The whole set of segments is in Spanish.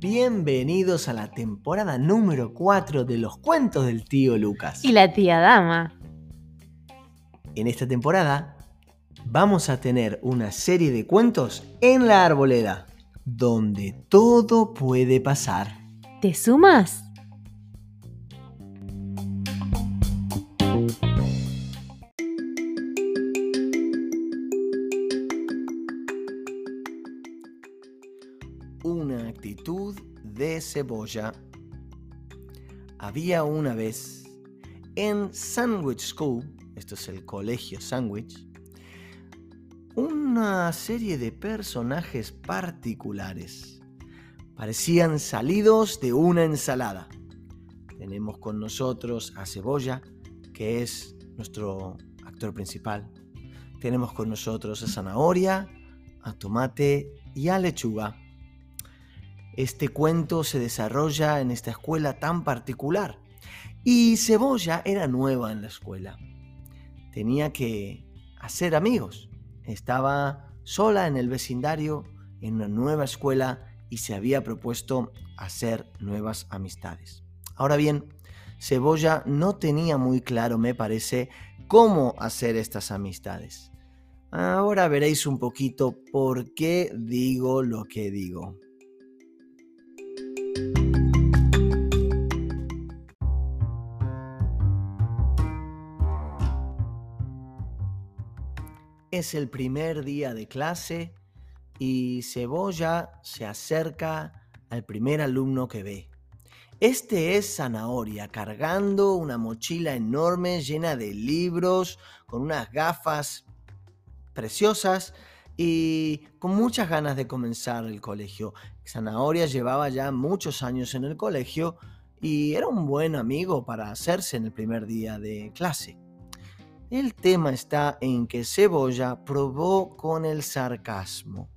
Bienvenidos a la temporada número 4 de los cuentos del tío Lucas. Y la tía Dama. En esta temporada vamos a tener una serie de cuentos en la arboleda, donde todo puede pasar. ¿Te sumas? Cebolla. Había una vez en Sandwich School, esto es el colegio Sandwich, una serie de personajes particulares. Parecían salidos de una ensalada. Tenemos con nosotros a Cebolla, que es nuestro actor principal. Tenemos con nosotros a Zanahoria, a Tomate y a Lechuga. Este cuento se desarrolla en esta escuela tan particular y Cebolla era nueva en la escuela. Tenía que hacer amigos. Estaba sola en el vecindario, en una nueva escuela y se había propuesto hacer nuevas amistades. Ahora bien, Cebolla no tenía muy claro, me parece, cómo hacer estas amistades. Ahora veréis un poquito por qué digo lo que digo. Es el primer día de clase y Cebolla se acerca al primer alumno que ve. Este es Zanahoria, cargando una mochila enorme llena de libros, con unas gafas preciosas y con muchas ganas de comenzar el colegio. Zanahoria llevaba ya muchos años en el colegio y era un buen amigo para hacerse en el primer día de clase. El tema está en que Cebolla probó con el sarcasmo.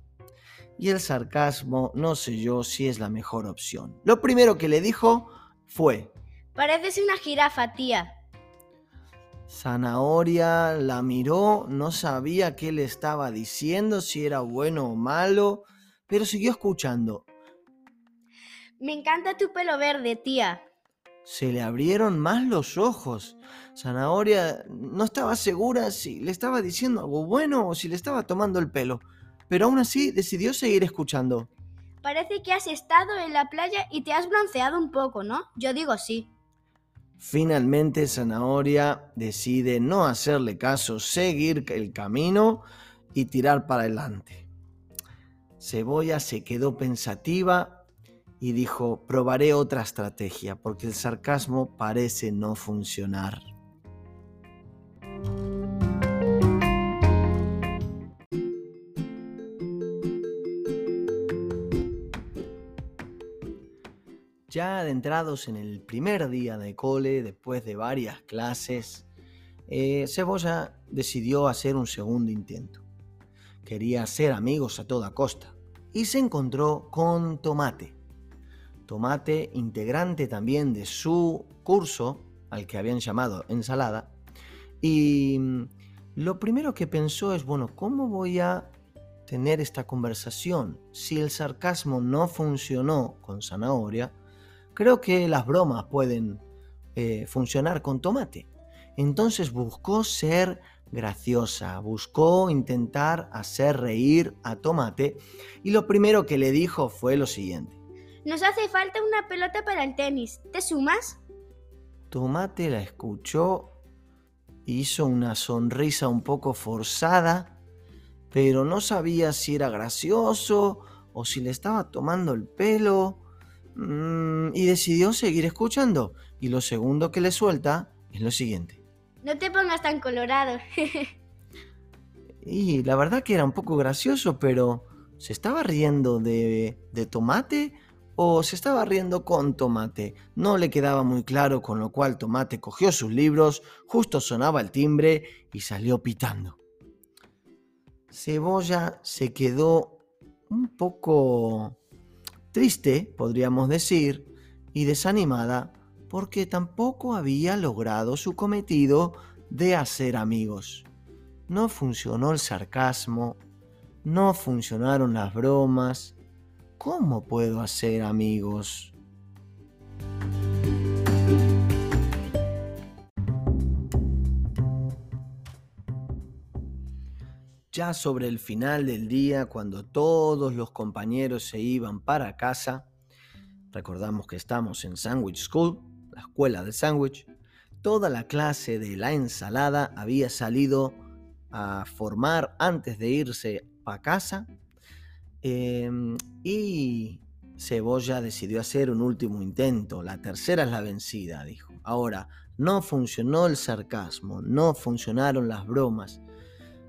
Y el sarcasmo no sé yo si es la mejor opción. Lo primero que le dijo fue... Pareces una jirafa, tía. Zanahoria la miró, no sabía qué le estaba diciendo, si era bueno o malo, pero siguió escuchando. Me encanta tu pelo verde, tía. Se le abrieron más los ojos. Zanahoria no estaba segura si le estaba diciendo algo bueno o si le estaba tomando el pelo, pero aún así decidió seguir escuchando. Parece que has estado en la playa y te has bronceado un poco, ¿no? Yo digo sí. Finalmente Zanahoria decide no hacerle caso, seguir el camino y tirar para adelante. Cebolla se quedó pensativa y dijo, probaré otra estrategia porque el sarcasmo parece no funcionar. Ya adentrados en el primer día de cole, después de varias clases, eh, Cebolla decidió hacer un segundo intento. Quería ser amigos a toda costa y se encontró con Tomate. Tomate, integrante también de su curso, al que habían llamado ensalada, y mm, lo primero que pensó es, bueno, ¿cómo voy a tener esta conversación? Si el sarcasmo no funcionó con zanahoria, creo que las bromas pueden eh, funcionar con tomate. Entonces buscó ser graciosa, buscó intentar hacer reír a Tomate y lo primero que le dijo fue lo siguiente. Nos hace falta una pelota para el tenis. ¿Te sumas? Tomate la escuchó, hizo una sonrisa un poco forzada, pero no sabía si era gracioso o si le estaba tomando el pelo mm, y decidió seguir escuchando. Y lo segundo que le suelta es lo siguiente. No te pongas tan colorado. y la verdad que era un poco gracioso, pero ¿se estaba riendo de, de tomate o se estaba riendo con Tomate. No le quedaba muy claro, con lo cual Tomate cogió sus libros, justo sonaba el timbre y salió pitando. Cebolla se quedó un poco triste, podríamos decir, y desanimada porque tampoco había logrado su cometido de hacer amigos. No funcionó el sarcasmo, no funcionaron las bromas. ¿Cómo puedo hacer amigos? Ya sobre el final del día, cuando todos los compañeros se iban para casa, recordamos que estamos en Sandwich School, la escuela del sándwich, toda la clase de la ensalada había salido a formar antes de irse a casa em, y Cebolla decidió hacer un último intento. La tercera es la vencida, dijo. Ahora, no funcionó el sarcasmo, no funcionaron las bromas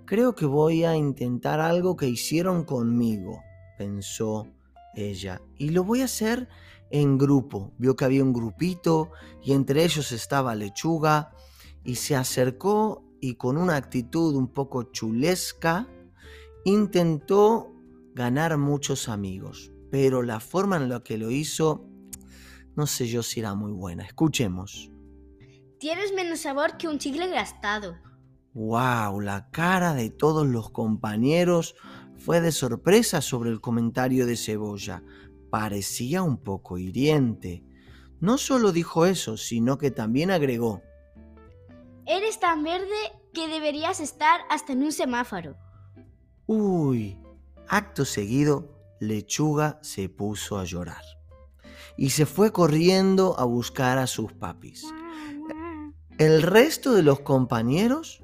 Creo que voy a intentar algo que hicieron conmigo, pensó ella, y lo voy a hacer en grupo. Vio que había un grupito y entre ellos estaba Lechuga y se acercó y con una actitud un poco chulesca intentó ganar muchos amigos, pero la forma en la que lo hizo no sé yo si era muy buena. Escuchemos. Tienes menos sabor que un chicle gastado. ¡Wow! La cara de todos los compañeros fue de sorpresa sobre el comentario de Cebolla. Parecía un poco hiriente. No solo dijo eso, sino que también agregó. Eres tan verde que deberías estar hasta en un semáforo. Uy, acto seguido, Lechuga se puso a llorar y se fue corriendo a buscar a sus papis. El resto de los compañeros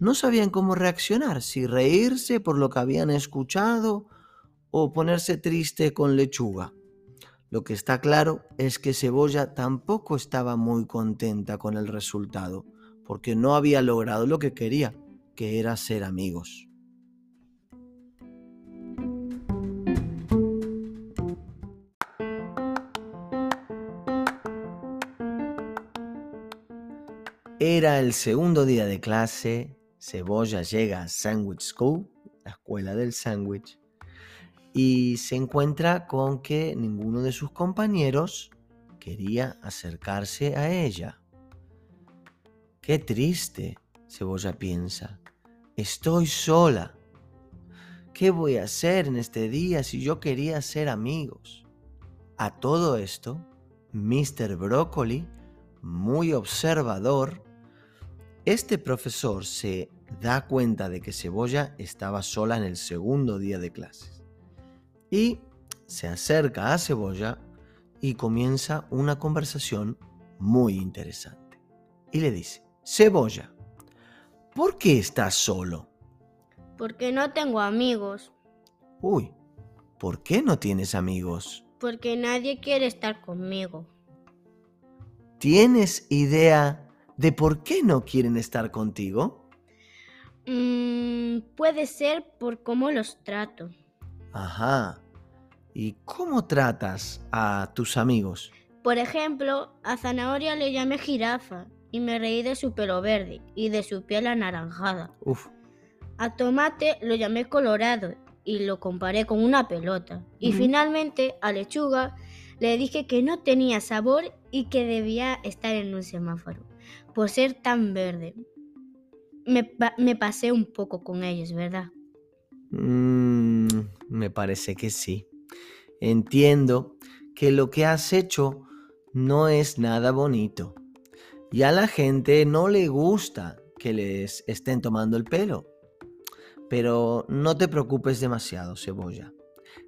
no sabían cómo reaccionar, si reírse por lo que habían escuchado o ponerse triste con lechuga. Lo que está claro es que Cebolla tampoco estaba muy contenta con el resultado, porque no había logrado lo que quería, que era ser amigos. Era el segundo día de clase Cebolla llega a Sandwich School, la escuela del sándwich, y se encuentra con que ninguno de sus compañeros quería acercarse a ella. Qué triste, Cebolla piensa. Estoy sola. ¿Qué voy a hacer en este día si yo quería ser amigos? A todo esto, Mr. Broccoli, muy observador, este profesor se da cuenta de que Cebolla estaba sola en el segundo día de clases y se acerca a Cebolla y comienza una conversación muy interesante. Y le dice, Cebolla, ¿por qué estás solo? Porque no tengo amigos. Uy, ¿por qué no tienes amigos? Porque nadie quiere estar conmigo. ¿Tienes idea de por qué no quieren estar contigo? Mm, puede ser por cómo los trato. Ajá. ¿Y cómo tratas a tus amigos? Por ejemplo, a Zanahoria le llamé jirafa y me reí de su pelo verde y de su piel anaranjada. Uf. A Tomate lo llamé colorado y lo comparé con una pelota. Y finalmente a Lechuga le dije que no tenía sabor y que debía estar en un semáforo por ser tan verde. Me, pasé un poco con ellos, ¿verdad? Mm, me parece que sí. Entiendo que lo que has hecho no es nada bonito. Y a la gente no le gusta que les estén tomando el pelo. Pero no te preocupes demasiado, cebolla.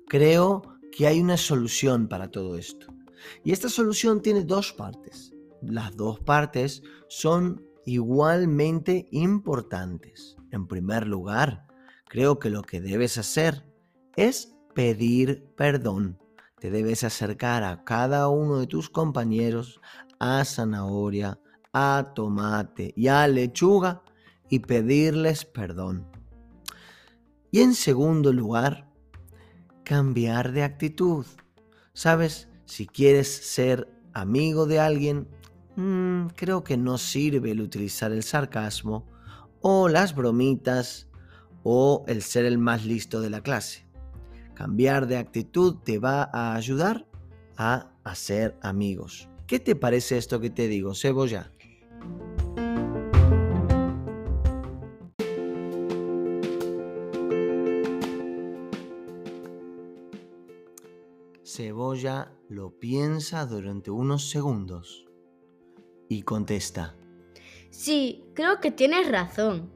Creo que hay una solución para todo esto. Y esta solución tiene dos partes las dos partes son igualmente importantes. En primer lugar, creo que lo que debes hacer es pedir perdón. Te debes acercar a cada uno de tus compañeros, a zanahoria, a tomate y a lechuga y pedirles perdón. Y en segundo lugar, cambiar de actitud. Sabes, si quieres ser amigo de alguien, mmm, creo que no sirve el utilizar el sarcasmo o las bromitas o el ser el más listo de la clase. Cambiar de actitud te va a ayudar a hacer amigos. ¿Qué te parece esto que te digo, Cebolla? Cebolla lo piensa durante unos segundos y contesta. Sí, creo que tienes razón.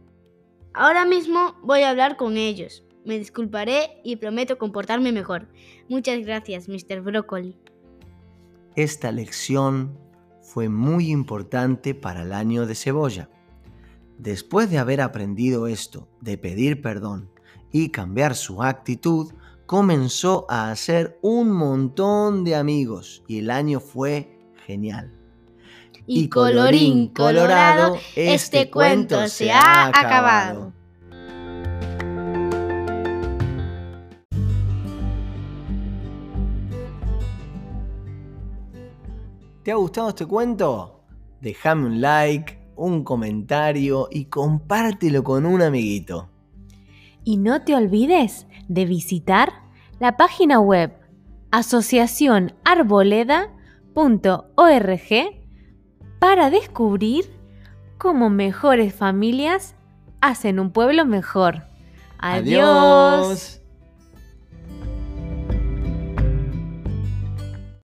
Ahora mismo voy a hablar con ellos. Me disculparé y prometo comportarme mejor. Muchas gracias, Mr. Broccoli. Esta lección fue muy importante para el año de cebolla. Después de haber aprendido esto, de pedir perdón y cambiar su actitud, comenzó a hacer un montón de amigos y el año fue genial. Y colorín colorado, este cuento se ha acabado. ¿Te ha gustado este cuento? Déjame un like, un comentario y compártelo con un amiguito. Y no te olvides de visitar la página web asociacionarboleda.org para descubrir cómo mejores familias hacen un pueblo mejor. Adiós.